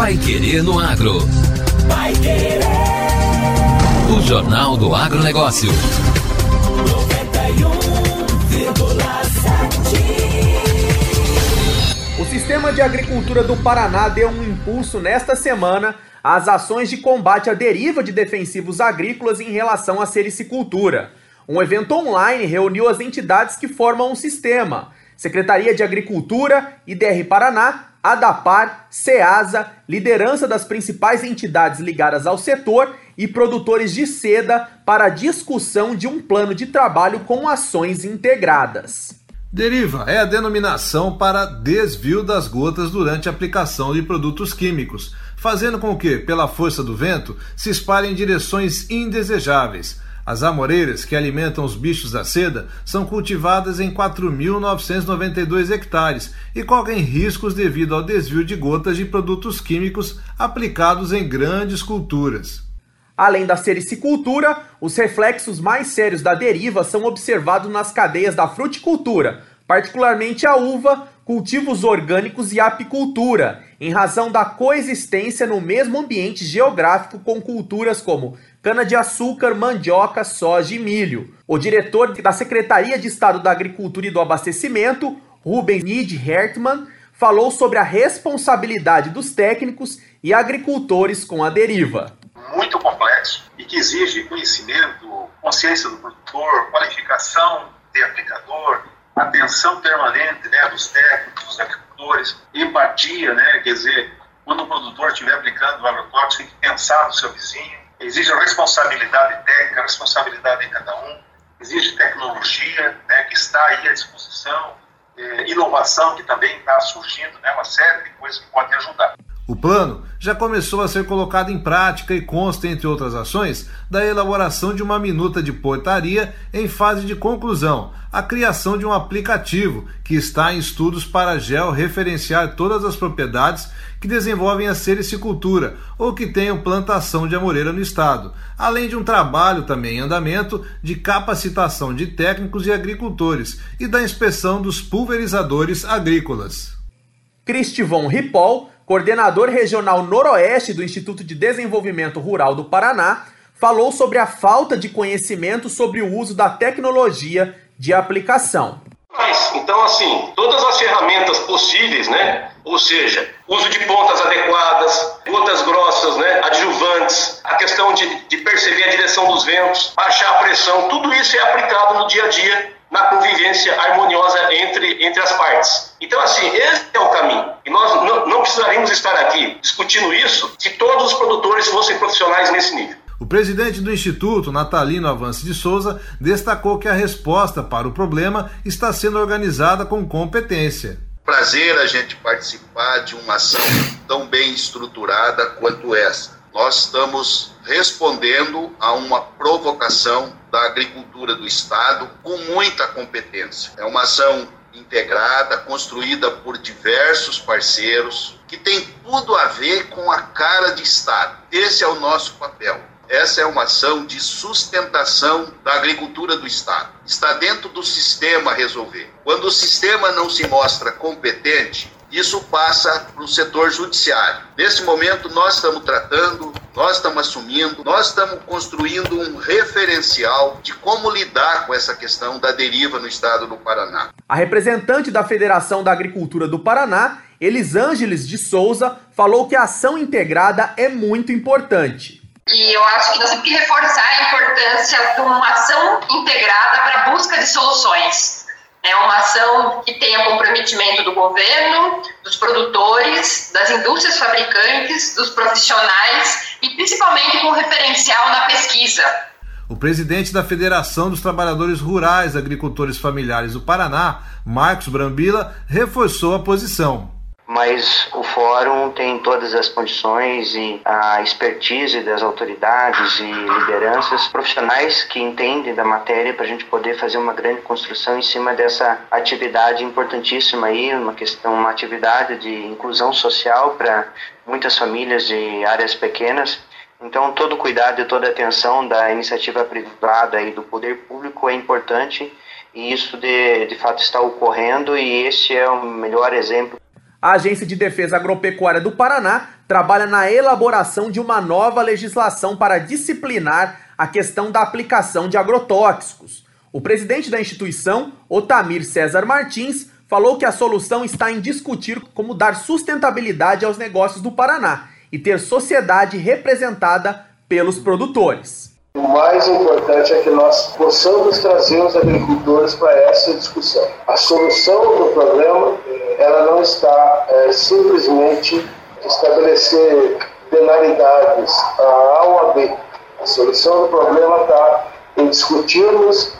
Pai Querer no Agro. Pai Querer. O Jornal do Agronegócio. 91,7. O Sistema de Agricultura do Paraná deu um impulso nesta semana às ações de combate à deriva de defensivos agrícolas em relação à sericicultura. Um evento online reuniu as entidades que formam o sistema Secretaria de Agricultura, IDR Paraná, ADAPAR, SEASA, liderança das principais entidades ligadas ao setor e produtores de seda para a discussão de um plano de trabalho com ações integradas. Deriva é a denominação para desvio das gotas durante a aplicação de produtos químicos, fazendo com que, pela força do vento, se espalhem em direções indesejáveis as amoreiras, que alimentam os bichos da seda, são cultivadas em 4.992 hectares e correm riscos devido ao desvio de gotas de produtos químicos aplicados em grandes culturas. Além da sericicultura, os reflexos mais sérios da deriva são observados nas cadeias da fruticultura, particularmente a uva, cultivos orgânicos e apicultura, em razão da coexistência no mesmo ambiente geográfico com culturas como cana-de-açúcar, mandioca, soja e milho. O diretor da Secretaria de Estado da Agricultura e do Abastecimento, Rubens Nid Hertmann, falou sobre a responsabilidade dos técnicos e agricultores com a deriva. Muito complexo e que exige conhecimento, consciência do produtor, qualificação de aplicador, atenção permanente né, dos técnicos, dos agricultores, empatia, né, quer dizer, quando o produtor estiver aplicando o agrotóxico, tem que pensar no seu vizinho, exige responsabilidade técnica, responsabilidade em cada um, exige tecnologia né, que está aí à disposição, é, inovação que também está surgindo, né, uma série de coisas que podem ajudar. O plano já começou a ser colocado em prática e consta, entre outras ações, da elaboração de uma minuta de portaria em fase de conclusão, a criação de um aplicativo que está em estudos para georreferenciar todas as propriedades que desenvolvem a sericicultura ou que tenham plantação de amoreira no estado, além de um trabalho também em andamento de capacitação de técnicos e agricultores e da inspeção dos pulverizadores agrícolas. Cristivon Ripoll, coordenador regional noroeste do Instituto de Desenvolvimento Rural do Paraná, falou sobre a falta de conhecimento sobre o uso da tecnologia de aplicação. Mas, então, assim, todas as ferramentas possíveis, né? Ou seja, uso de pontas adequadas, gotas grossas, né? Adjuvantes, a questão de, de perceber a direção dos ventos, baixar a pressão, tudo isso é aplicado no dia a dia na convivência harmoniosa entre, entre as partes. Então, assim, esse é o caminho. E nós não, não precisaríamos estar aqui discutindo isso se todos os produtores fossem profissionais nesse nível. O presidente do Instituto, Natalino Avance de Souza, destacou que a resposta para o problema está sendo organizada com competência. Prazer a gente participar de uma ação tão bem estruturada quanto essa. Nós estamos respondendo a uma provocação da agricultura do Estado com muita competência. É uma ação integrada, construída por diversos parceiros, que tem tudo a ver com a cara de Estado. Esse é o nosso papel essa é uma ação de sustentação da agricultura do Estado. Está dentro do sistema resolver. Quando o sistema não se mostra competente, isso passa para o setor judiciário. Nesse momento, nós estamos tratando, nós estamos assumindo, nós estamos construindo um referencial de como lidar com essa questão da deriva no estado do Paraná. A representante da Federação da Agricultura do Paraná, Elisângeles de Souza, falou que a ação integrada é muito importante e eu acho que nós temos que reforçar a importância de uma ação integrada para a busca de soluções. É uma ação que tenha comprometimento do governo, dos produtores, das indústrias fabricantes, dos profissionais e principalmente com referencial na pesquisa. O presidente da Federação dos Trabalhadores Rurais Agricultores Familiares do Paraná, Marcos Brambila, reforçou a posição mas o fórum tem todas as condições e a expertise das autoridades e lideranças profissionais que entendem da matéria para a gente poder fazer uma grande construção em cima dessa atividade importantíssima aí, uma questão, uma atividade de inclusão social para muitas famílias de áreas pequenas. Então, todo cuidado e toda atenção da iniciativa privada e do poder público é importante e isso de, de fato está ocorrendo e esse é o melhor exemplo A Agência de Defesa Agropecuária do Paraná trabalha na elaboração de uma nova legislação para disciplinar a questão da aplicação de agrotóxicos. O presidente da instituição, Otamir César Martins, falou que a solução está em discutir como dar sustentabilidade aos negócios do Paraná e ter sociedade representada pelos produtores. O mais importante é que nós possamos trazer os agricultores para essa discussão. A solução do problema ela não está é, simplesmente estabelecer penalidades a A ou a B. A solução do problema está em discutirmos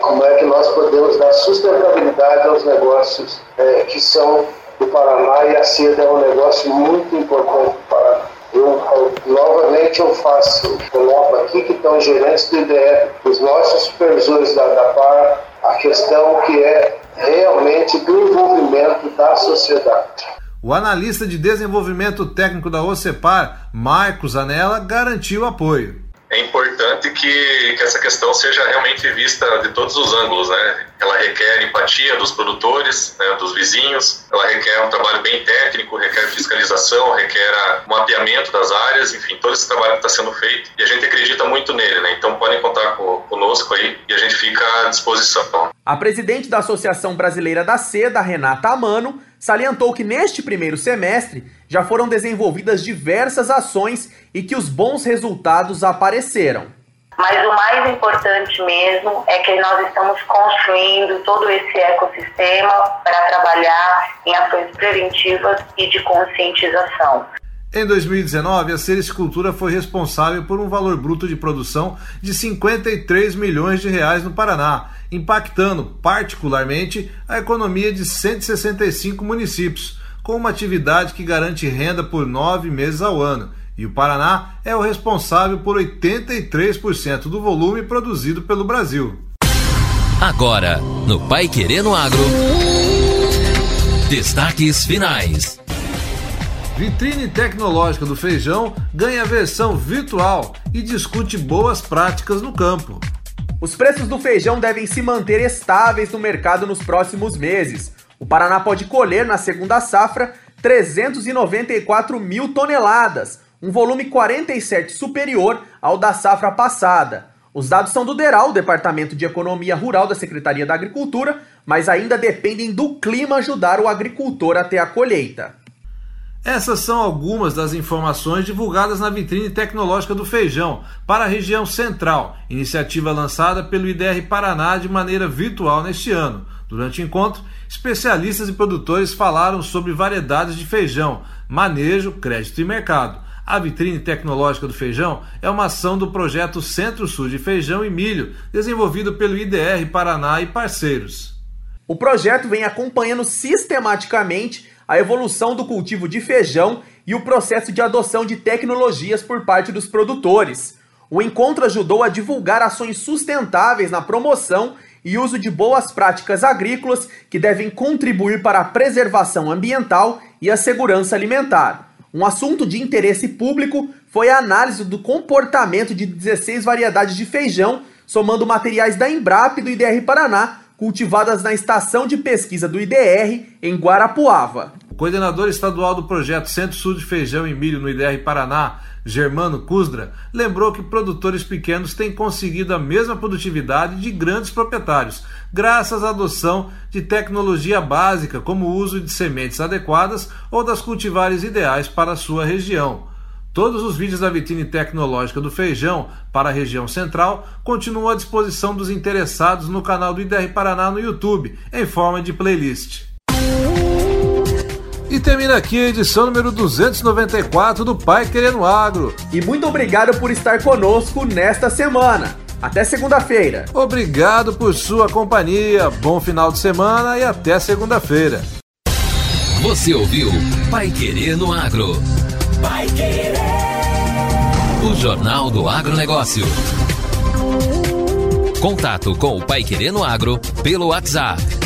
como é que nós podemos dar sustentabilidade aos negócios é, que são do Paraná e a seda é um negócio muito importante para. Eu, novamente eu faço, coloco aqui que estão gerentes do IDF, os nossos supervisores da, da PAR, a questão que é realmente do envolvimento da sociedade. O analista de desenvolvimento técnico da OCEPAR, Marcos Anela, garantiu apoio é importante que, que essa questão seja realmente vista de todos os ângulos, né? Ela requer empatia dos produtores, né, dos vizinhos, ela requer um trabalho bem técnico, requer fiscalização, requer um mapeamento das áreas, enfim, todo esse trabalho que está sendo feito e a gente acredita muito nele, né? Então podem contar com, conosco aí e a gente fica à disposição. A presidente da Associação Brasileira da Seda, Renata Amano, salientou que neste primeiro semestre já foram desenvolvidas diversas ações e que os bons resultados apareceram. Mas o mais importante mesmo é que nós estamos construindo todo esse ecossistema para trabalhar em ações preventivas e de conscientização. Em 2019, a Sericultura foi responsável por um valor bruto de produção de 53 milhões de reais no Paraná, impactando particularmente a economia de 165 municípios, com uma atividade que garante renda por nove meses ao ano. E o Paraná é o responsável por 83% do volume produzido pelo Brasil. Agora, no Pai Querendo Agro. Destaques finais. Vitrine tecnológica do feijão ganha versão virtual e discute boas práticas no campo. Os preços do feijão devem se manter estáveis no mercado nos próximos meses. O Paraná pode colher na segunda safra 394 mil toneladas, um volume 47 superior ao da safra passada. Os dados são do DERAL, Departamento de Economia Rural da Secretaria da Agricultura, mas ainda dependem do clima ajudar o agricultor até a colheita. Essas são algumas das informações divulgadas na vitrine tecnológica do feijão para a região central, iniciativa lançada pelo IDR Paraná de maneira virtual neste ano. Durante o encontro, especialistas e produtores falaram sobre variedades de feijão, manejo, crédito e mercado. A vitrine tecnológica do feijão é uma ação do projeto Centro-Sul de Feijão e Milho, desenvolvido pelo IDR Paraná e parceiros. O projeto vem acompanhando sistematicamente a evolução do cultivo de feijão e o processo de adoção de tecnologias por parte dos produtores. O encontro ajudou a divulgar ações sustentáveis na promoção e uso de boas práticas agrícolas que devem contribuir para a preservação ambiental e a segurança alimentar. Um assunto de interesse público foi a análise do comportamento de 16 variedades de feijão, somando materiais da Embrapa e do IDR Paraná, cultivadas na estação de pesquisa do IDR em Guarapuava. Coordenador estadual do projeto Centro-Sul de Feijão e Milho no IDR Paraná, Germano Cusdra, lembrou que produtores pequenos têm conseguido a mesma produtividade de grandes proprietários, graças à adoção de tecnologia básica, como o uso de sementes adequadas ou das cultivares ideais para a sua região. Todos os vídeos da vitrine tecnológica do feijão para a região central continuam à disposição dos interessados no canal do IDR Paraná no YouTube, em forma de playlist. E termina aqui a edição número 294 do Pai Querendo Agro. E muito obrigado por estar conosco nesta semana. Até segunda-feira. Obrigado por sua companhia. Bom final de semana e até segunda-feira. Você ouviu Pai Querendo Agro. Pai Querer. O Jornal do Agronegócio. Contato com o Pai Querendo Agro pelo WhatsApp